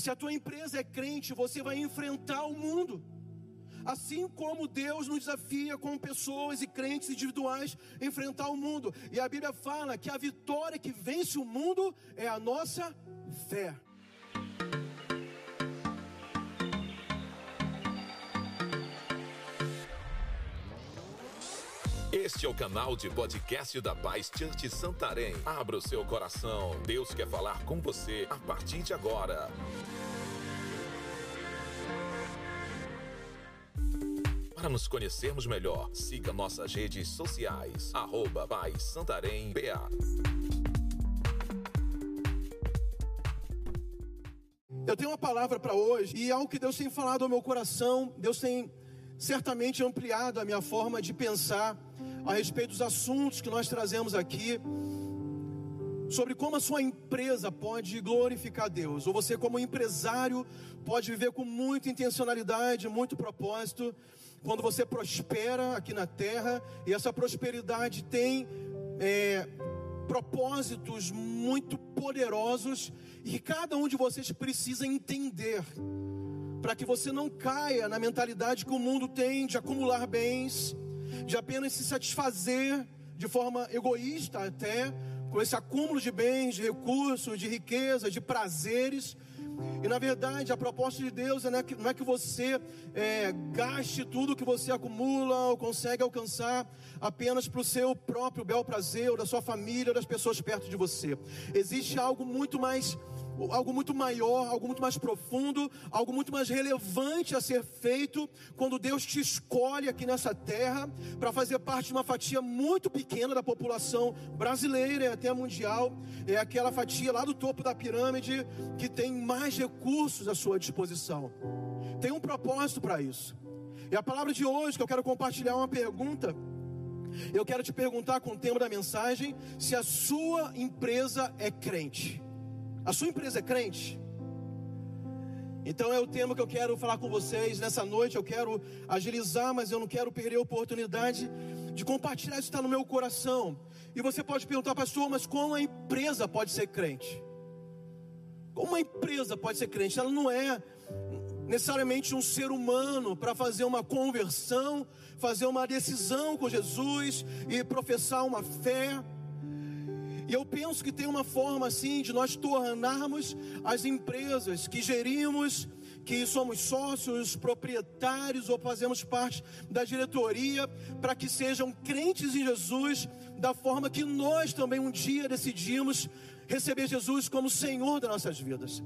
Se a tua empresa é crente, você vai enfrentar o mundo. Assim como Deus nos desafia como pessoas e crentes individuais a enfrentar o mundo. E a Bíblia fala que a vitória que vence o mundo é a nossa fé. Este é o canal de podcast da Paz Church Santarém. Abra o seu coração. Deus quer falar com você a partir de agora. Para nos conhecermos melhor, siga nossas redes sociais. Arroba Paz Santarém BA. Eu tenho uma palavra para hoje e algo que Deus tem falado ao meu coração. Deus tem certamente ampliado a minha forma de pensar a respeito dos assuntos que nós trazemos aqui, sobre como a sua empresa pode glorificar Deus, ou você, como empresário, pode viver com muita intencionalidade, muito propósito, quando você prospera aqui na terra, e essa prosperidade tem é, propósitos muito poderosos, e cada um de vocês precisa entender para que você não caia na mentalidade que o mundo tem de acumular bens, de apenas se satisfazer de forma egoísta até com esse acúmulo de bens, de recursos, de riqueza, de prazeres. E na verdade, a proposta de Deus é, não é que você é, gaste tudo que você acumula ou consegue alcançar apenas para o seu próprio bel prazer, ou da sua família, ou das pessoas perto de você. Existe algo muito mais algo muito maior, algo muito mais profundo, algo muito mais relevante a ser feito quando Deus te escolhe aqui nessa terra para fazer parte de uma fatia muito pequena da população brasileira e até mundial. É aquela fatia lá do topo da pirâmide que tem mais recursos à sua disposição. Tem um propósito para isso. E a palavra de hoje que eu quero compartilhar é uma pergunta. Eu quero te perguntar com o tema da mensagem se a sua empresa é crente. A sua empresa é crente? Então é o tema que eu quero falar com vocês nessa noite. Eu quero agilizar, mas eu não quero perder a oportunidade de compartilhar isso que está no meu coração. E você pode perguntar, pastor, mas como a empresa pode ser crente? Como uma empresa pode ser crente? Ela não é necessariamente um ser humano para fazer uma conversão, fazer uma decisão com Jesus e professar uma fé. E eu penso que tem uma forma assim de nós tornarmos as empresas que gerimos, que somos sócios, proprietários ou fazemos parte da diretoria, para que sejam crentes em Jesus, da forma que nós também um dia decidimos receber Jesus como Senhor das nossas vidas.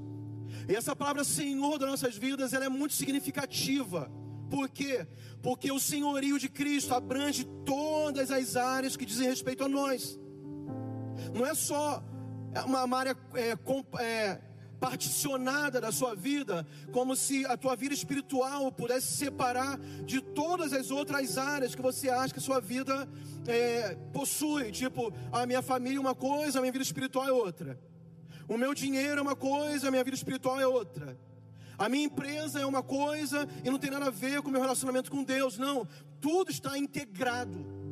E essa palavra Senhor das nossas vidas, ela é muito significativa. Por quê? Porque o senhorio de Cristo abrange todas as áreas que dizem respeito a nós. Não é só uma área é, é, particionada da sua vida, como se a tua vida espiritual pudesse se separar de todas as outras áreas que você acha que a sua vida é, possui. Tipo, a minha família é uma coisa, a minha vida espiritual é outra. O meu dinheiro é uma coisa, a minha vida espiritual é outra. A minha empresa é uma coisa e não tem nada a ver com o meu relacionamento com Deus. Não, tudo está integrado.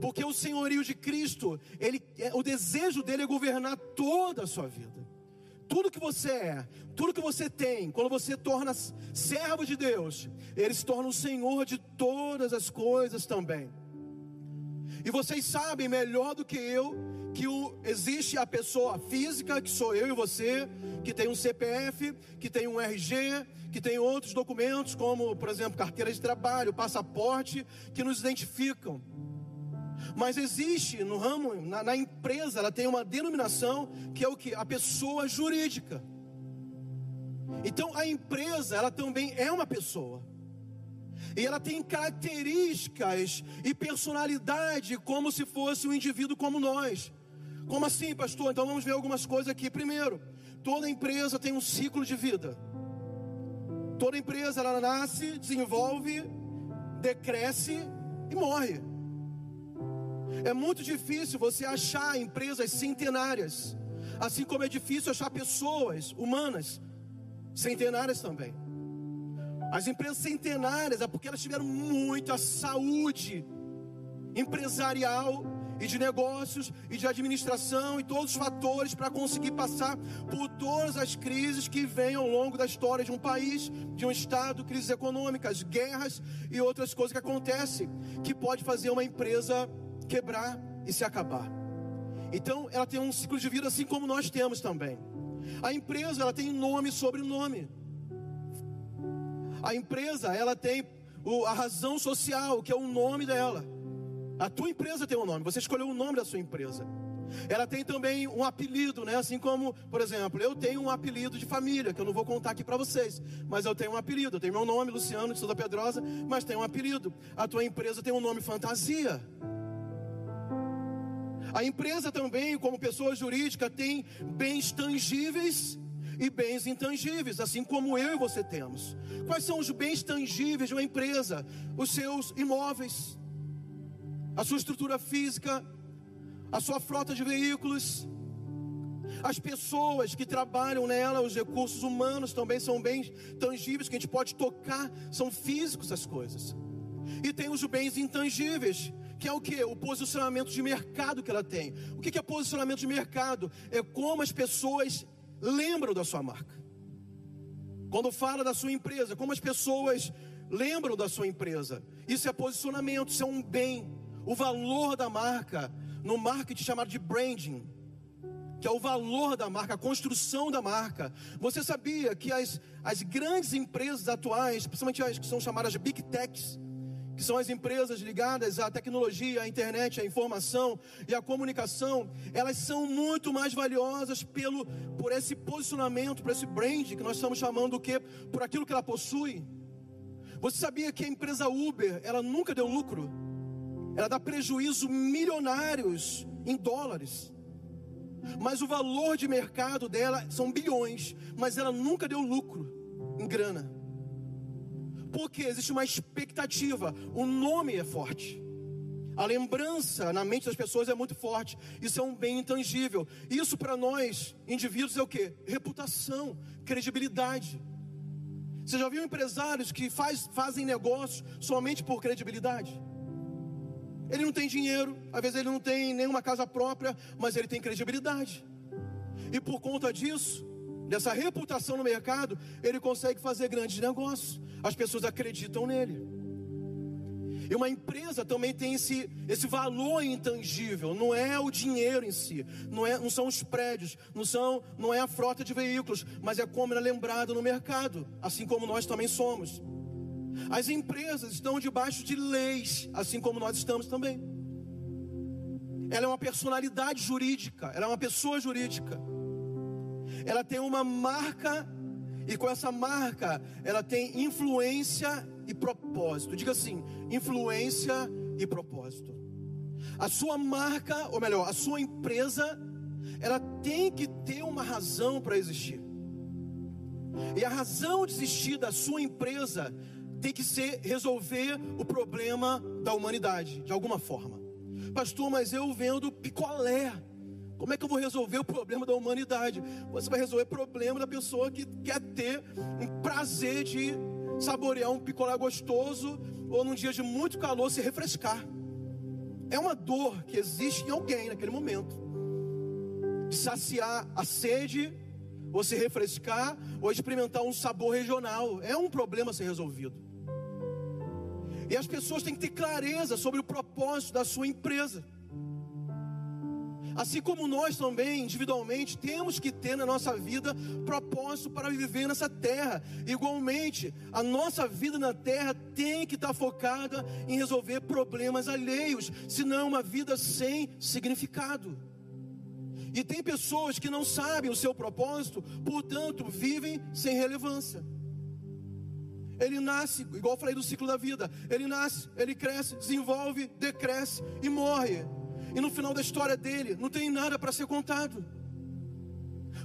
Porque o senhorio de Cristo, ele, é, o desejo dele é governar toda a sua vida. Tudo que você é, tudo que você tem, quando você torna servo de Deus, ele se torna o Senhor de todas as coisas também. E vocês sabem melhor do que eu que o, existe a pessoa física, que sou eu e você, que tem um CPF, que tem um RG, que tem outros documentos, como, por exemplo, carteira de trabalho, passaporte, que nos identificam. Mas existe no ramo, na, na empresa, ela tem uma denominação que é o que? A pessoa jurídica. Então a empresa, ela também é uma pessoa. E ela tem características e personalidade como se fosse um indivíduo como nós. Como assim, pastor? Então vamos ver algumas coisas aqui. Primeiro, toda empresa tem um ciclo de vida. Toda empresa ela nasce, desenvolve, decresce e morre. É muito difícil você achar empresas centenárias, assim como é difícil achar pessoas humanas centenárias também. As empresas centenárias é porque elas tiveram muita saúde empresarial e de negócios e de administração e todos os fatores para conseguir passar por todas as crises que vêm ao longo da história de um país, de um estado, crises econômicas, guerras e outras coisas que acontecem que pode fazer uma empresa quebrar e se acabar. Então, ela tem um ciclo de vida assim como nós temos também. A empresa, ela tem nome e sobrenome. A empresa, ela tem a razão social, que é o nome dela. A tua empresa tem um nome, você escolheu o nome da sua empresa. Ela tem também um apelido, né? Assim como, por exemplo, eu tenho um apelido de família, que eu não vou contar aqui para vocês, mas eu tenho um apelido. Eu tenho meu nome, Luciano de Souza Pedrosa, mas tenho um apelido. A tua empresa tem um nome fantasia. A empresa também, como pessoa jurídica, tem bens tangíveis e bens intangíveis, assim como eu e você temos. Quais são os bens tangíveis de uma empresa? Os seus imóveis, a sua estrutura física, a sua frota de veículos, as pessoas que trabalham nela, os recursos humanos também são bens tangíveis que a gente pode tocar, são físicos as coisas. E tem os bens intangíveis, que é o que? O posicionamento de mercado que ela tem. O que é posicionamento de mercado? É como as pessoas lembram da sua marca. Quando fala da sua empresa, como as pessoas lembram da sua empresa. Isso é posicionamento, isso é um bem o valor da marca no marketing chamado de branding, que é o valor da marca, a construção da marca. Você sabia que as, as grandes empresas atuais, principalmente as que são chamadas de Big Techs, que são as empresas ligadas à tecnologia, à internet, à informação e à comunicação, elas são muito mais valiosas pelo, por esse posicionamento, por esse brand que nós estamos chamando o quê? Por aquilo que ela possui. Você sabia que a empresa Uber, ela nunca deu lucro? Ela dá prejuízo milionários em dólares. Mas o valor de mercado dela são bilhões, mas ela nunca deu lucro em grana. Porque existe uma expectativa, o nome é forte. A lembrança na mente das pessoas é muito forte. Isso é um bem intangível. Isso para nós, indivíduos, é o que? Reputação, credibilidade. Você já viu empresários que faz, fazem negócios somente por credibilidade? Ele não tem dinheiro, às vezes ele não tem nenhuma casa própria, mas ele tem credibilidade. E por conta disso, dessa reputação no mercado, ele consegue fazer grandes negócios. As pessoas acreditam nele. E uma empresa também tem esse, esse valor intangível, não é o dinheiro em si, não, é, não são os prédios, não, são, não é a frota de veículos, mas é como ela é lembrada no mercado, assim como nós também somos. As empresas estão debaixo de leis, assim como nós estamos também. Ela é uma personalidade jurídica, ela é uma pessoa jurídica. Ela tem uma marca e com essa marca ela tem influência e propósito. Diga assim: influência e propósito. A sua marca, ou melhor, a sua empresa, ela tem que ter uma razão para existir. E a razão de existir da sua empresa tem que ser resolver o problema da humanidade, de alguma forma. Pastor, mas eu vendo picolé. Como é que eu vou resolver o problema da humanidade? Você vai resolver o problema da pessoa que quer ter um prazer de saborear um picolé gostoso ou num dia de muito calor se refrescar. É uma dor que existe em alguém naquele momento. De saciar a sede, ou se refrescar, ou experimentar um sabor regional. É um problema a ser resolvido. E as pessoas têm que ter clareza sobre o propósito da sua empresa. Assim como nós também, individualmente, temos que ter na nossa vida propósito para viver nessa terra. Igualmente, a nossa vida na terra tem que estar focada em resolver problemas alheios, senão uma vida sem significado. E tem pessoas que não sabem o seu propósito, portanto, vivem sem relevância. Ele nasce, igual eu falei do ciclo da vida. Ele nasce, ele cresce, desenvolve, decresce e morre. E no final da história dele, não tem nada para ser contado.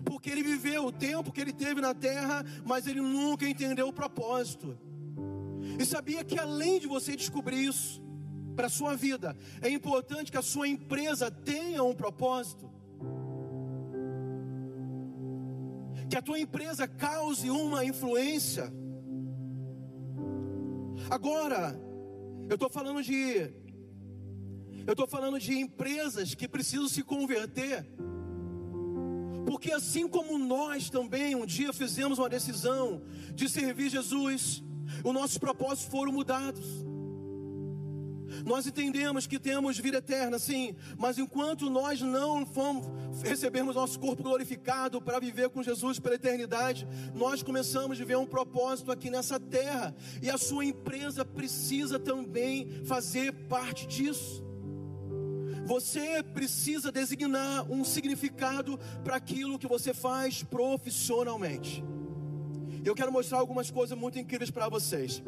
Porque ele viveu o tempo que ele teve na terra, mas ele nunca entendeu o propósito. E sabia que além de você descobrir isso para a sua vida, é importante que a sua empresa tenha um propósito. Que a tua empresa cause uma influência Agora, eu estou falando de Eu estou falando de empresas que precisam se converter. Porque assim como nós também um dia fizemos uma decisão de servir Jesus, os nossos propósitos foram mudados. Nós entendemos que temos vida eterna, sim, mas enquanto nós não fomos, recebemos nosso corpo glorificado para viver com Jesus pela eternidade, nós começamos a ver um propósito aqui nessa terra, e a sua empresa precisa também fazer parte disso. Você precisa designar um significado para aquilo que você faz profissionalmente. Eu quero mostrar algumas coisas muito incríveis para vocês.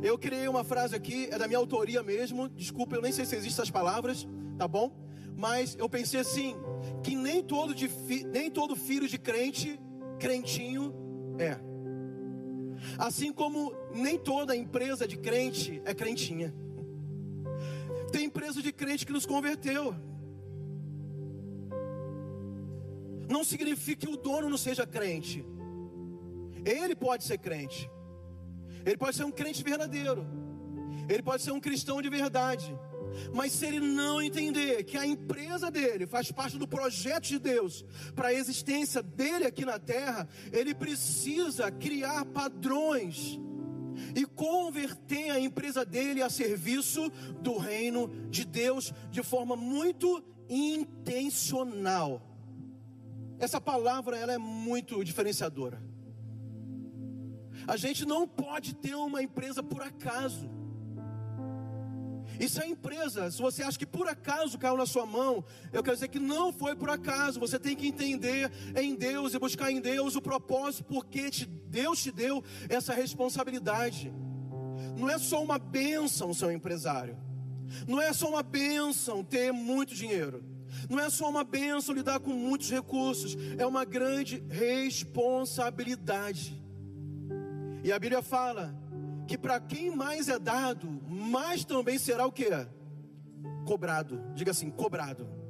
Eu criei uma frase aqui, é da minha autoria mesmo. Desculpa, eu nem sei se existem essas palavras, tá bom? Mas eu pensei assim, que nem todo, de nem todo filho de crente, crentinho é. Assim como nem toda empresa de crente é crentinha. Tem empresa de crente que nos converteu. Não significa que o dono não seja crente. Ele pode ser crente. Ele pode ser um crente verdadeiro. Ele pode ser um cristão de verdade. Mas se ele não entender que a empresa dele faz parte do projeto de Deus para a existência dele aqui na terra, ele precisa criar padrões e converter a empresa dele a serviço do reino de Deus de forma muito intencional. Essa palavra ela é muito diferenciadora. A gente não pode ter uma empresa por acaso. Isso é empresa. Se você acha que por acaso caiu na sua mão, eu quero dizer que não foi por acaso. Você tem que entender em Deus e buscar em Deus o propósito, porque te, Deus te deu essa responsabilidade. Não é só uma bênção ser um empresário. Não é só uma bênção ter muito dinheiro. Não é só uma bênção lidar com muitos recursos. É uma grande responsabilidade. E a Bíblia fala que para quem mais é dado, mais também será o que? Cobrado. Diga assim, cobrado.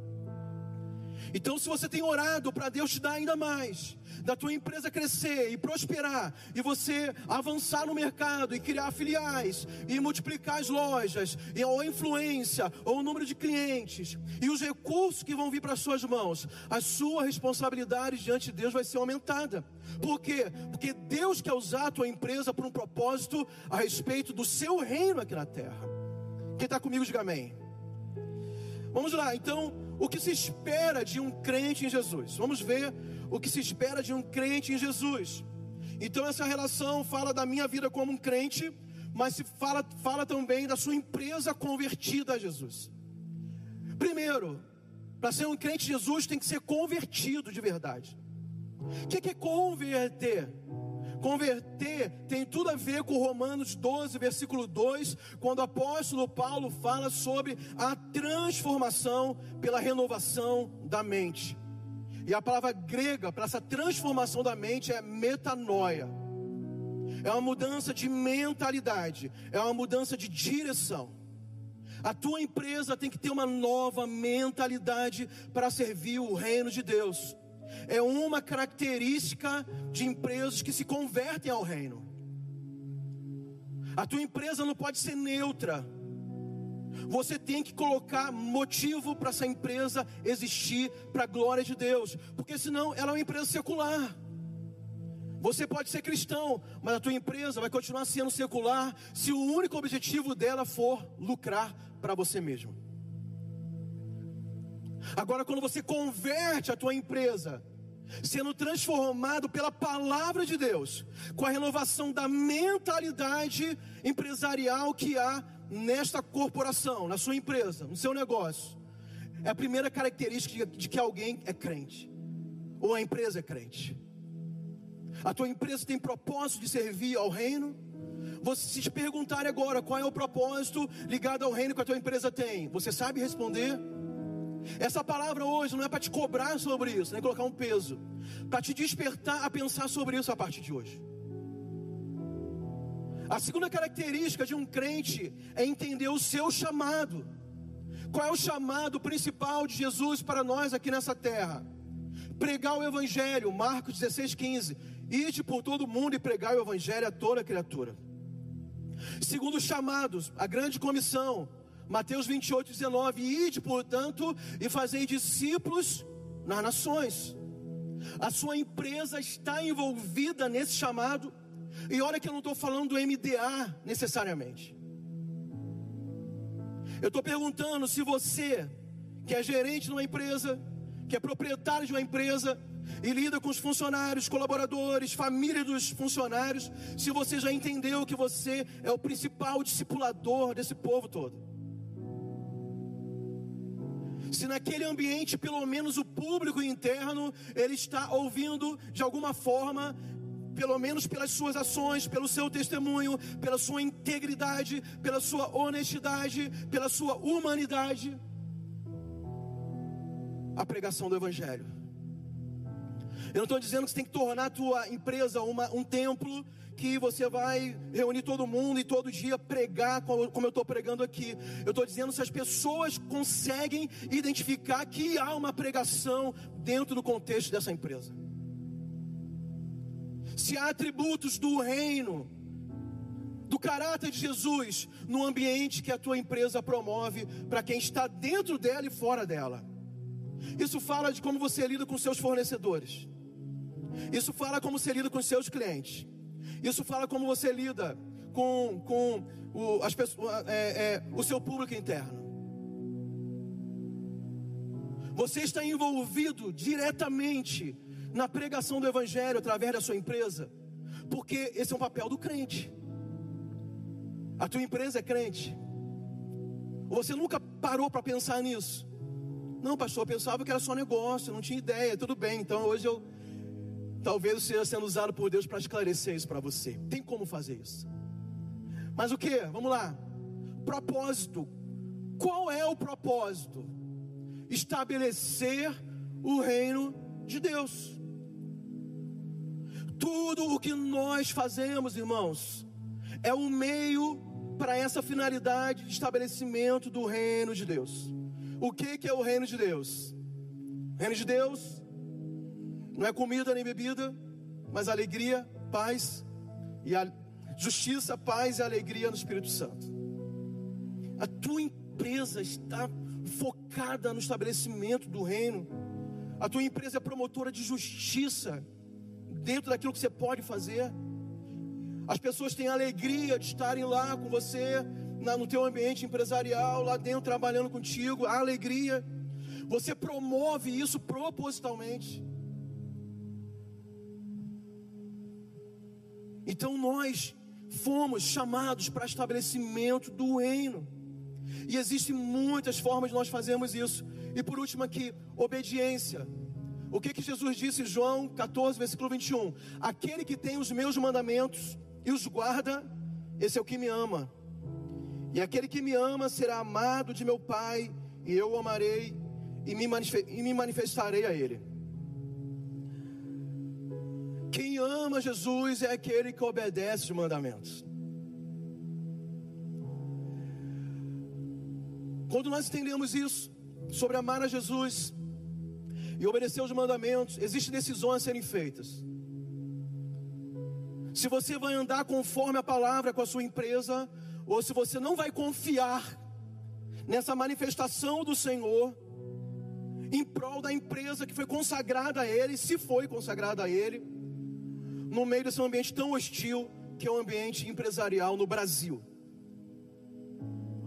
Então, se você tem orado para Deus te dar ainda mais, da tua empresa crescer e prosperar, e você avançar no mercado e criar filiais, e multiplicar as lojas, e ou a influência, ou o número de clientes, e os recursos que vão vir para as suas mãos, a sua responsabilidade diante de Deus vai ser aumentada. Por quê? Porque Deus quer usar a tua empresa por um propósito a respeito do seu reino aqui na terra. Quem está comigo, diga amém. Vamos lá, então, o que se espera de um crente em Jesus? Vamos ver o que se espera de um crente em Jesus. Então, essa relação fala da minha vida como um crente, mas se fala, fala também da sua empresa convertida a Jesus. Primeiro, para ser um crente de Jesus, tem que ser convertido de verdade. O que é converter? Converter tem tudo a ver com Romanos 12, versículo 2, quando o apóstolo Paulo fala sobre a transformação pela renovação da mente. E a palavra grega para essa transformação da mente é metanoia. É uma mudança de mentalidade, é uma mudança de direção. A tua empresa tem que ter uma nova mentalidade para servir o reino de Deus é uma característica de empresas que se convertem ao reino. A tua empresa não pode ser neutra. Você tem que colocar motivo para essa empresa existir para a glória de Deus, porque senão ela é uma empresa secular. Você pode ser cristão, mas a tua empresa vai continuar sendo secular se o único objetivo dela for lucrar para você mesmo. Agora, quando você converte a tua empresa, sendo transformado pela palavra de Deus, com a renovação da mentalidade empresarial que há nesta corporação, na sua empresa, no seu negócio, é a primeira característica de que alguém é crente, ou a empresa é crente. A tua empresa tem propósito de servir ao reino. Você se perguntar agora qual é o propósito ligado ao reino que a tua empresa tem, você sabe responder? Essa palavra hoje não é para te cobrar sobre isso, nem colocar um peso, para te despertar a pensar sobre isso a partir de hoje. A segunda característica de um crente é entender o seu chamado. Qual é o chamado principal de Jesus para nós aqui nessa terra? Pregar o Evangelho, Marcos 16, 15. Ide por todo mundo e pregar o Evangelho a toda criatura. Segundo os chamados, a grande comissão, Mateus 28, 19: Ide, portanto, e fazei discípulos nas nações. A sua empresa está envolvida nesse chamado. E olha que eu não estou falando do MDA necessariamente. Eu estou perguntando se você, que é gerente de uma empresa, que é proprietário de uma empresa, e lida com os funcionários, colaboradores, família dos funcionários, se você já entendeu que você é o principal discipulador desse povo todo. Se naquele ambiente, pelo menos o público interno, ele está ouvindo de alguma forma, pelo menos pelas suas ações, pelo seu testemunho, pela sua integridade, pela sua honestidade, pela sua humanidade, a pregação do Evangelho. Eu não estou dizendo que você tem que tornar a tua empresa uma, um templo que você vai reunir todo mundo e todo dia pregar como eu estou pregando aqui. Eu estou dizendo se as pessoas conseguem identificar que há uma pregação dentro do contexto dessa empresa. Se há atributos do reino, do caráter de Jesus no ambiente que a tua empresa promove para quem está dentro dela e fora dela. Isso fala de como você lida com seus fornecedores. Isso fala como você lida com seus clientes. Isso fala como você lida com, com o, as pessoas, é, é, o seu público interno. Você está envolvido diretamente na pregação do Evangelho através da sua empresa, porque esse é um papel do crente. A tua empresa é crente. Você nunca parou para pensar nisso? Não, pastor, eu pensava que era só negócio, não tinha ideia, tudo bem. Então hoje eu Talvez esteja sendo usado por Deus para esclarecer isso para você. Tem como fazer isso. Mas o que? Vamos lá. Propósito. Qual é o propósito? Estabelecer o reino de Deus. Tudo o que nós fazemos, irmãos, é um meio para essa finalidade de estabelecimento do reino de Deus. O que, que é o reino de Deus? O reino de Deus não é comida nem bebida, mas alegria, paz e a justiça, paz e alegria no Espírito Santo. A tua empresa está focada no estabelecimento do reino. A tua empresa é promotora de justiça dentro daquilo que você pode fazer. As pessoas têm alegria de estarem lá com você no teu ambiente empresarial, lá dentro trabalhando contigo, a alegria. Você promove isso propositalmente. Então nós fomos chamados para estabelecimento do reino. E existem muitas formas de nós fazermos isso. E por último aqui, obediência. O que que Jesus disse em João 14, versículo 21? Aquele que tem os meus mandamentos e os guarda, esse é o que me ama. E aquele que me ama será amado de meu Pai, e eu o amarei e me manifestarei a ele. Quem ama Jesus é aquele que obedece os mandamentos. Quando nós entendemos isso, sobre amar a Jesus e obedecer os mandamentos, existem decisões a serem feitas. Se você vai andar conforme a palavra com a sua empresa, ou se você não vai confiar nessa manifestação do Senhor, em prol da empresa que foi consagrada a Ele, se foi consagrada a Ele, no meio desse ambiente tão hostil que é o ambiente empresarial no Brasil.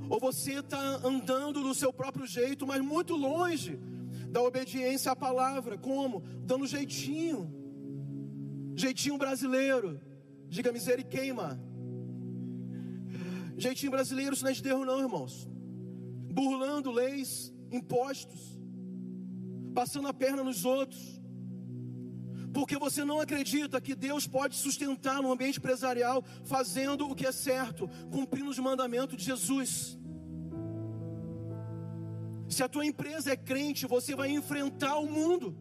Ou você está andando do seu próprio jeito, mas muito longe da obediência à palavra, como? Dando jeitinho, jeitinho brasileiro, diga miséria e queima. Jeitinho brasileiro, isso não é de erro, não, irmãos. Burlando leis, impostos, passando a perna nos outros, porque você não acredita que Deus pode sustentar no ambiente empresarial fazendo o que é certo, cumprindo os mandamentos de Jesus. Se a tua empresa é crente, você vai enfrentar o mundo.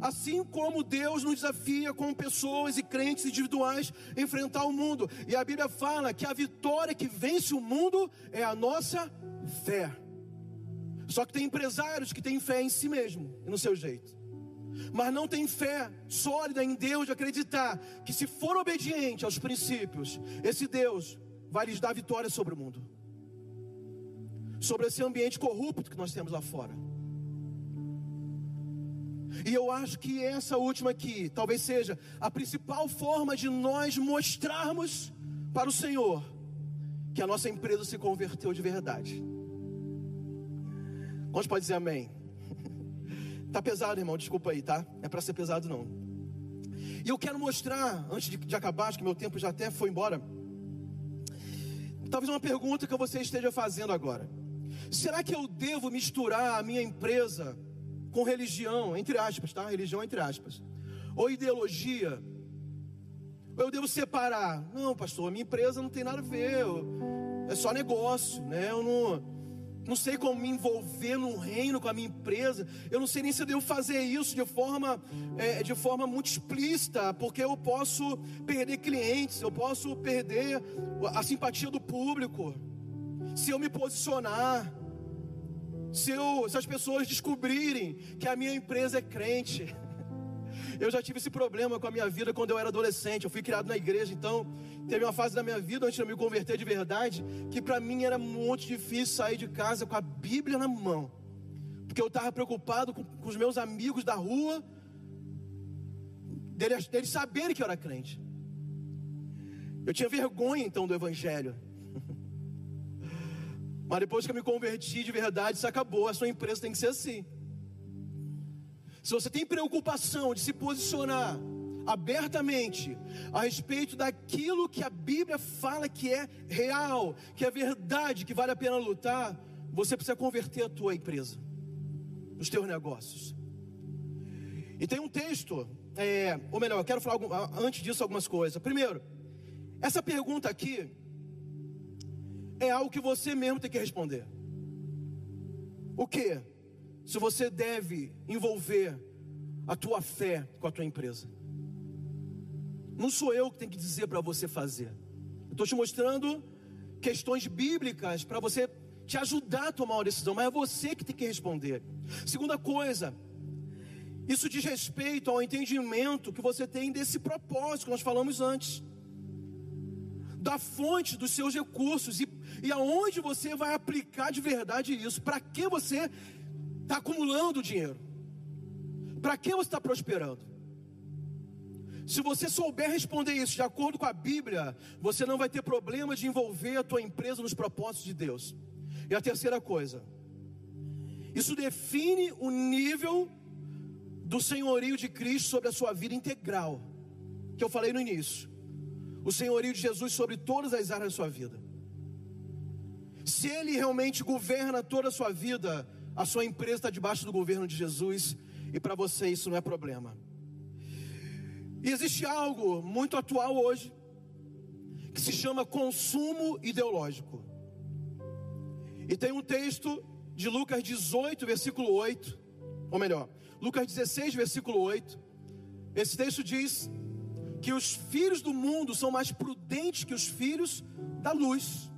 Assim como Deus nos desafia como pessoas e crentes individuais a enfrentar o mundo. E a Bíblia fala que a vitória que vence o mundo é a nossa fé. Só que tem empresários que têm fé em si mesmo e no seu jeito mas não tem fé sólida em Deus de acreditar que se for obediente aos princípios, esse Deus vai lhes dar vitória sobre o mundo. sobre esse ambiente corrupto que nós temos lá fora. E eu acho que essa última aqui talvez seja a principal forma de nós mostrarmos para o Senhor que a nossa empresa se converteu de verdade. Quantos pode dizer amém? Tá pesado, irmão, desculpa aí, tá? É para ser pesado não. E eu quero mostrar, antes de, de acabar, acho que meu tempo já até foi embora. Talvez uma pergunta que você esteja fazendo agora. Será que eu devo misturar a minha empresa com religião, entre aspas, tá? Religião entre aspas. Ou ideologia? Ou eu devo separar? Não, pastor, minha empresa não tem nada a ver. é só negócio, né? Eu não não sei como me envolver no reino com a minha empresa, eu não sei nem se eu devo fazer isso de forma, é, de forma muito explícita, porque eu posso perder clientes, eu posso perder a simpatia do público, se eu me posicionar, se, eu, se as pessoas descobrirem que a minha empresa é crente. Eu já tive esse problema com a minha vida quando eu era adolescente. Eu fui criado na igreja, então teve uma fase da minha vida antes de eu me converter de verdade que para mim era muito difícil sair de casa com a Bíblia na mão, porque eu estava preocupado com, com, os meus amigos da rua, deles, deles saberem que eu era crente. Eu tinha vergonha então do Evangelho. Mas depois que eu me converti de verdade, isso acabou. A sua empresa tem que ser assim. Se você tem preocupação de se posicionar abertamente a respeito daquilo que a Bíblia fala que é real, que é verdade, que vale a pena lutar, você precisa converter a tua empresa, os teus negócios. E tem um texto, é, ou melhor, eu quero falar antes disso algumas coisas. Primeiro, essa pergunta aqui é algo que você mesmo tem que responder. O que? Se você deve envolver a tua fé com a tua empresa. Não sou eu que tenho que dizer para você fazer. Estou te mostrando questões bíblicas para você te ajudar a tomar uma decisão, mas é você que tem que responder. Segunda coisa, isso diz respeito ao entendimento que você tem desse propósito que nós falamos antes, da fonte dos seus recursos e, e aonde você vai aplicar de verdade isso, para que você está acumulando dinheiro, para que você está prosperando. Se você souber responder isso de acordo com a Bíblia, você não vai ter problema de envolver a tua empresa nos propósitos de Deus. E a terceira coisa, isso define o nível do senhorio de Cristo sobre a sua vida integral, que eu falei no início. O senhorio de Jesus sobre todas as áreas da sua vida. Se ele realmente governa toda a sua vida, a sua empresa está debaixo do governo de Jesus, e para você isso não é problema. E existe algo muito atual hoje que se chama consumo ideológico. E tem um texto de Lucas 18, versículo 8, ou melhor, Lucas 16, versículo 8. Esse texto diz que os filhos do mundo são mais prudentes que os filhos da luz.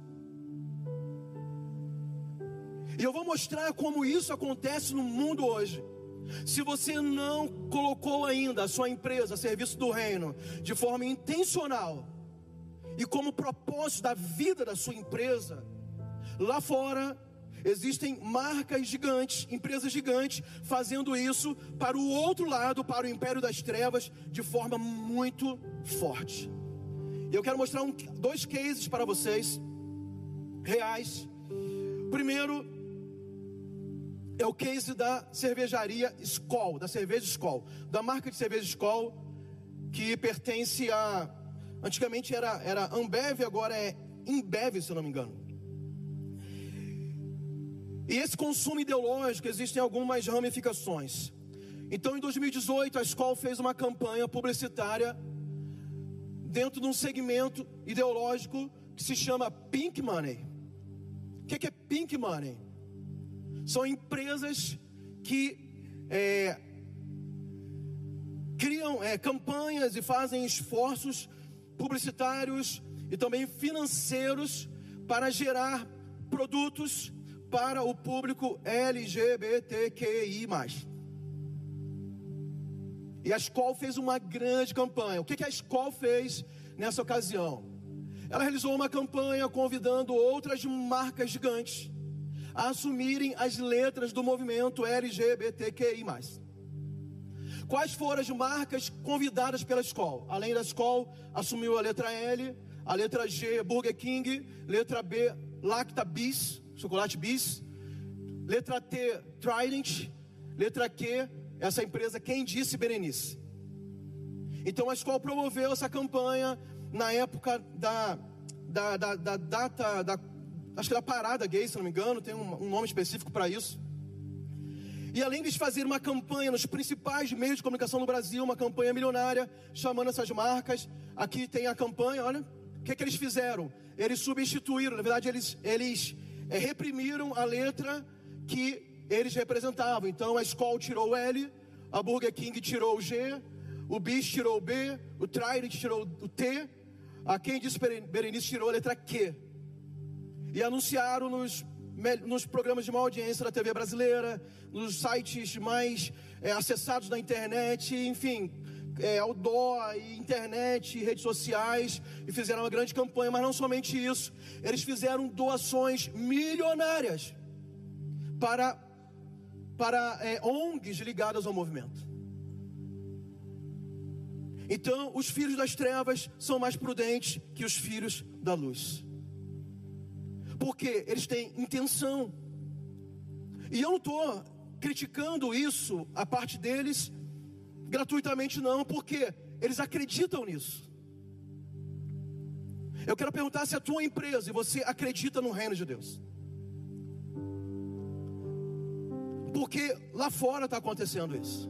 E eu vou mostrar como isso acontece no mundo hoje. Se você não colocou ainda a sua empresa a serviço do reino de forma intencional e como propósito da vida da sua empresa, lá fora existem marcas gigantes, empresas gigantes fazendo isso para o outro lado, para o império das trevas, de forma muito forte. Eu quero mostrar um, dois cases para vocês reais. Primeiro, é o case da cervejaria Skol, da cerveja Skol, da marca de cerveja Skol, que pertence a. Antigamente era, era Ambev, agora é Imbev, se eu não me engano. E esse consumo ideológico existem algumas ramificações. Então, em 2018, a Skol fez uma campanha publicitária dentro de um segmento ideológico que se chama Pink Money. O que é Pink Money? São empresas que é, criam é, campanhas e fazem esforços publicitários e também financeiros para gerar produtos para o público LGBTQI. E a escola fez uma grande campanha. O que a escola fez nessa ocasião? Ela realizou uma campanha convidando outras marcas gigantes a assumirem as letras do movimento LGBTQI. Quais foram as marcas convidadas pela escola? Além da escola, assumiu a letra L, a letra G, Burger King, letra B, Lacta Bis, chocolate Bis, letra T, Trident, letra Q, essa empresa Quem Disse Berenice. Então a escola promoveu essa campanha na época da, da, da, da data, da, acho que da parada gay, se não me engano, tem um, um nome específico para isso. E além de fazer uma campanha nos principais meios de comunicação no Brasil, uma campanha milionária, chamando essas marcas, aqui tem a campanha, olha, o que, é que eles fizeram? Eles substituíram, na verdade, eles, eles é, reprimiram a letra que eles representavam. Então a Skoll tirou o L, a Burger King tirou o G, o Bis tirou o B, o Trident tirou o T, a disse Berenice tirou a letra Q. E anunciaram nos nos programas de maior audiência da TV brasileira, nos sites mais é, acessados da internet, enfim, é, outdoor, internet, redes sociais, e fizeram uma grande campanha, mas não somente isso, eles fizeram doações milionárias para, para é, ONGs ligadas ao movimento. Então, os filhos das trevas são mais prudentes que os filhos da luz porque eles têm intenção. E eu não estou criticando isso, a parte deles, gratuitamente, não, porque eles acreditam nisso. Eu quero perguntar se a tua empresa e você acredita no reino de Deus. Porque lá fora está acontecendo isso.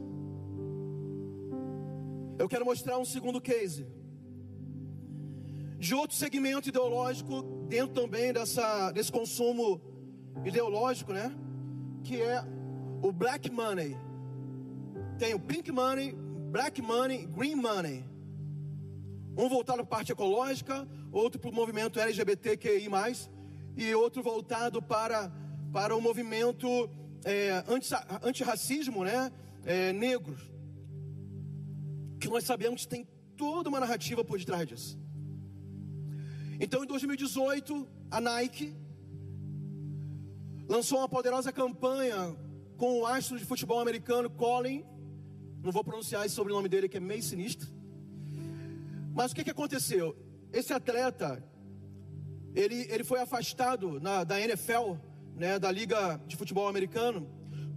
Eu quero mostrar um segundo case de outro segmento ideológico dentro também dessa, desse consumo ideológico, né? Que é o black money. Tem o pink money, black money, green money. Um voltado para a parte ecológica, outro para o movimento LGBTQI+, e outro voltado para, para o movimento é, antirracismo, né? É, negros. Que nós sabemos que tem toda uma narrativa por detrás disso. Então, em 2018, a Nike lançou uma poderosa campanha com o astro de futebol americano Colin. Não vou pronunciar esse sobrenome dele que é meio sinistro. Mas o que, que aconteceu? Esse atleta, ele, ele foi afastado na, da NFL, né, da Liga de Futebol Americano,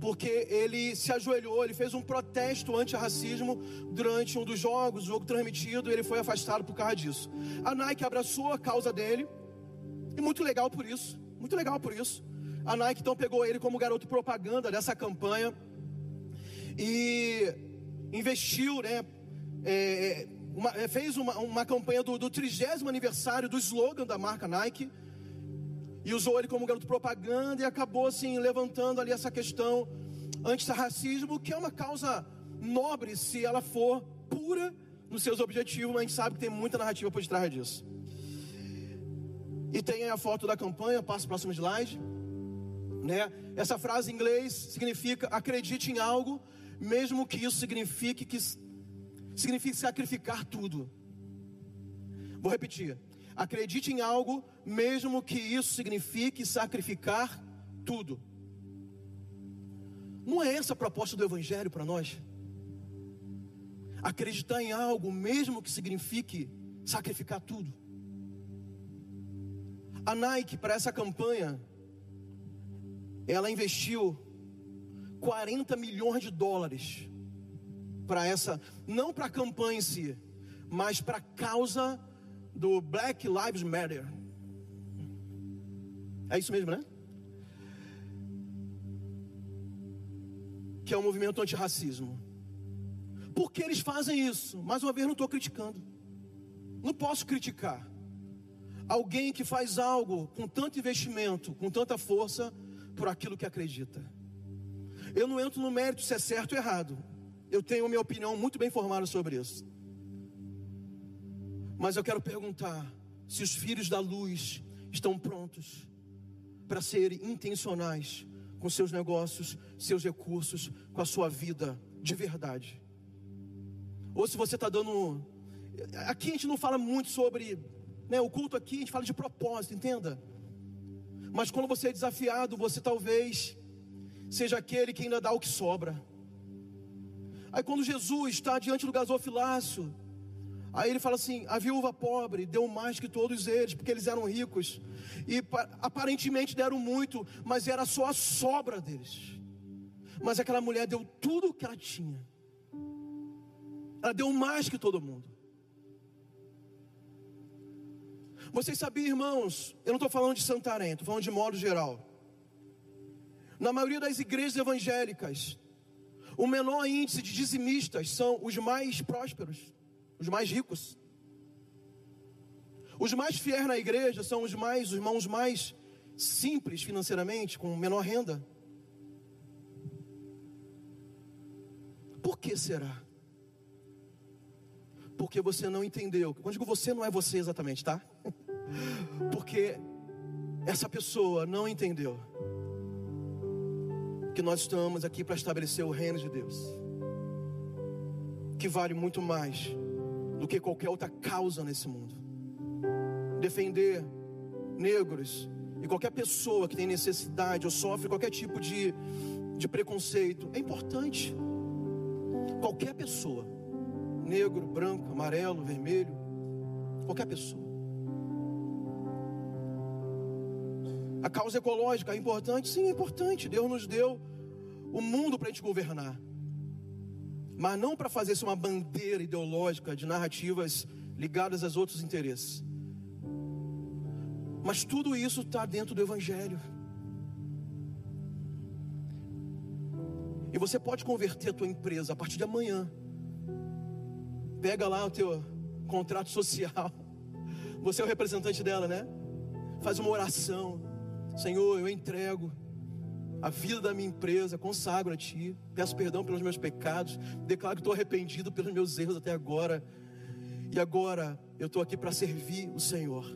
porque ele se ajoelhou, ele fez um protesto anti-racismo durante um dos jogos, jogo transmitido, ele foi afastado por causa disso. A Nike abraçou a causa dele, e muito legal por isso, muito legal por isso. A Nike então pegou ele como garoto propaganda dessa campanha e investiu, né? É, uma, é, fez uma, uma campanha do, do 30 aniversário do slogan da marca Nike e usou ele como garoto propaganda e acabou assim levantando ali essa questão antirracismo, que é uma causa nobre se ela for pura nos seus objetivos, mas a gente sabe que tem muita narrativa por detrás disso. E tem aí a foto da campanha, passa o próximo slide. Né? Essa frase em inglês significa acredite em algo, mesmo que isso signifique que signifique sacrificar tudo. Vou repetir. Acredite em algo, mesmo que isso signifique sacrificar tudo. Não é essa a proposta do Evangelho para nós? Acreditar em algo, mesmo que signifique sacrificar tudo. A Nike, para essa campanha, ela investiu 40 milhões de dólares para essa, não para a campanha em si, mas para a causa do Black Lives Matter. É isso mesmo, né? Que é o um movimento antirracismo. Por que eles fazem isso? Mais uma vez, não estou criticando. Não posso criticar alguém que faz algo com tanto investimento, com tanta força, por aquilo que acredita. Eu não entro no mérito se é certo ou errado. Eu tenho minha opinião muito bem formada sobre isso. Mas eu quero perguntar se os filhos da luz estão prontos para serem intencionais com seus negócios, seus recursos, com a sua vida de verdade. Ou se você está dando. Aqui a gente não fala muito sobre. Né, o culto aqui, a gente fala de propósito, entenda. Mas quando você é desafiado, você talvez seja aquele que ainda dá o que sobra. Aí quando Jesus está diante do gasofilácio, aí ele fala assim: a viúva pobre deu mais que todos eles, porque eles eram ricos, e aparentemente deram muito, mas era só a sobra deles. Mas aquela mulher deu tudo o que ela tinha, ela deu mais que todo mundo. Vocês sabiam, irmãos, eu não estou falando de Santarém, estou falando de modo geral. Na maioria das igrejas evangélicas, o menor índice de dizimistas são os mais prósperos, os mais ricos. Os mais fiéis na igreja são os mais, os irmãos mais simples financeiramente, com menor renda. Por que será? Porque você não entendeu. Quando digo você, não é você exatamente, tá? Porque essa pessoa não entendeu que nós estamos aqui para estabelecer o reino de Deus, que vale muito mais do que qualquer outra causa nesse mundo. Defender negros e qualquer pessoa que tem necessidade ou sofre qualquer tipo de, de preconceito é importante. Qualquer pessoa, negro, branco, amarelo, vermelho, qualquer pessoa. A causa ecológica é importante? Sim, é importante. Deus nos deu o mundo para a gente governar. Mas não para fazer isso uma bandeira ideológica de narrativas ligadas aos outros interesses. Mas tudo isso está dentro do Evangelho. E você pode converter a tua empresa a partir de amanhã. Pega lá o teu contrato social. Você é o representante dela, né? Faz uma oração. Senhor, eu entrego a vida da minha empresa, consagro a Ti, peço perdão pelos meus pecados, declaro que estou arrependido pelos meus erros até agora, e agora eu estou aqui para servir o Senhor.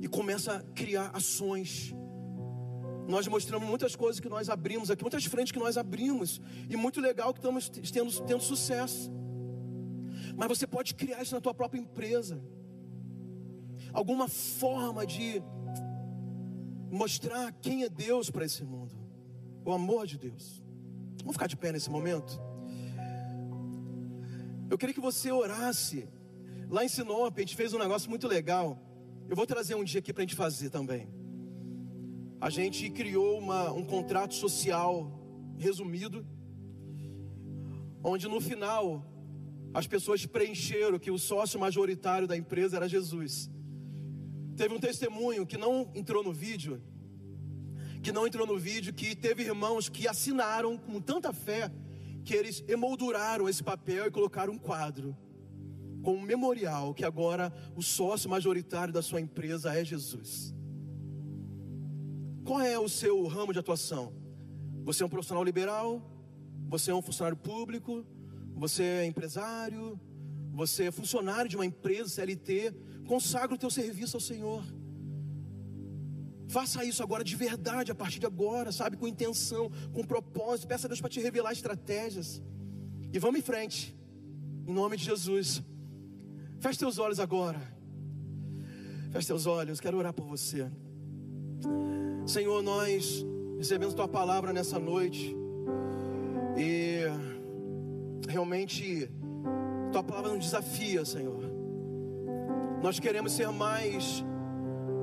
E começa a criar ações. Nós mostramos muitas coisas que nós abrimos aqui, muitas frentes que nós abrimos, e muito legal que estamos tendo, tendo sucesso. Mas você pode criar isso na tua própria empresa. Alguma forma de mostrar quem é Deus para esse mundo, o amor de Deus. Vamos ficar de pé nesse momento? Eu queria que você orasse. Lá em Sinop, a gente fez um negócio muito legal. Eu vou trazer um dia aqui para a gente fazer também. A gente criou uma, um contrato social resumido, onde no final as pessoas preencheram que o sócio majoritário da empresa era Jesus. Teve um testemunho que não entrou no vídeo, que não entrou no vídeo, que teve irmãos que assinaram com tanta fé que eles emolduraram esse papel e colocaram um quadro com um memorial que agora o sócio majoritário da sua empresa é Jesus. Qual é o seu ramo de atuação? Você é um profissional liberal? Você é um funcionário público? Você é empresário? Você é funcionário de uma empresa CLT? Consagra o teu serviço ao Senhor. Faça isso agora de verdade, a partir de agora, sabe? Com intenção, com propósito. Peça a Deus para te revelar estratégias. E vamos em frente, em nome de Jesus. Feche teus olhos agora. Feche teus olhos, quero orar por você. Senhor, nós recebemos tua palavra nessa noite. E realmente, tua palavra nos desafia, Senhor. Nós queremos ser mais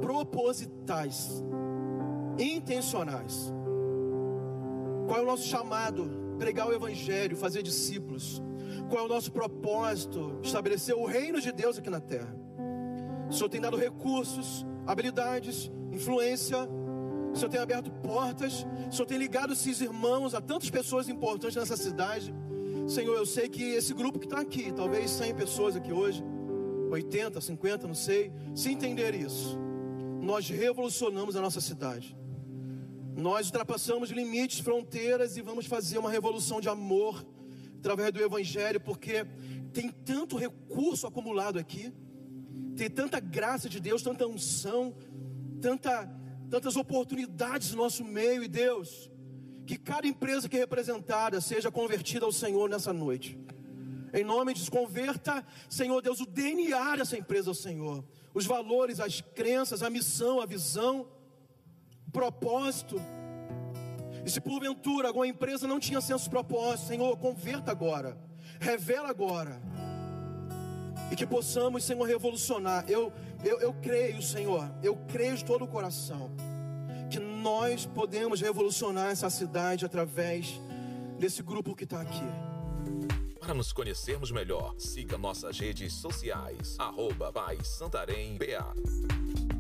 propositais, intencionais. Qual é o nosso chamado? Pregar o Evangelho, fazer discípulos. Qual é o nosso propósito? Estabelecer o reino de Deus aqui na terra. O Senhor tem dado recursos, habilidades, influência. O Senhor tem aberto portas. O Senhor tem ligado esses irmãos a tantas pessoas importantes nessa cidade. Senhor, eu sei que esse grupo que está aqui, talvez 100 pessoas aqui hoje, 80, 50, não sei. Se entender isso, nós revolucionamos a nossa cidade. Nós ultrapassamos limites, fronteiras e vamos fazer uma revolução de amor através do Evangelho, porque tem tanto recurso acumulado aqui, tem tanta graça de Deus, tanta unção, tanta, tantas oportunidades no nosso meio, e Deus, que cada empresa que é representada seja convertida ao Senhor nessa noite. Em nome de converta, Senhor Deus, o DNA dessa empresa Senhor. Os valores, as crenças, a missão, a visão. propósito. E se porventura alguma empresa não tinha senso propósito, Senhor, converta agora, revela agora. E que possamos, Senhor, revolucionar. Eu, eu, eu creio, Senhor, eu creio de todo o coração, que nós podemos revolucionar essa cidade através desse grupo que está aqui. Para nos conhecermos melhor, siga nossas redes sociais, arroba Santarém BA.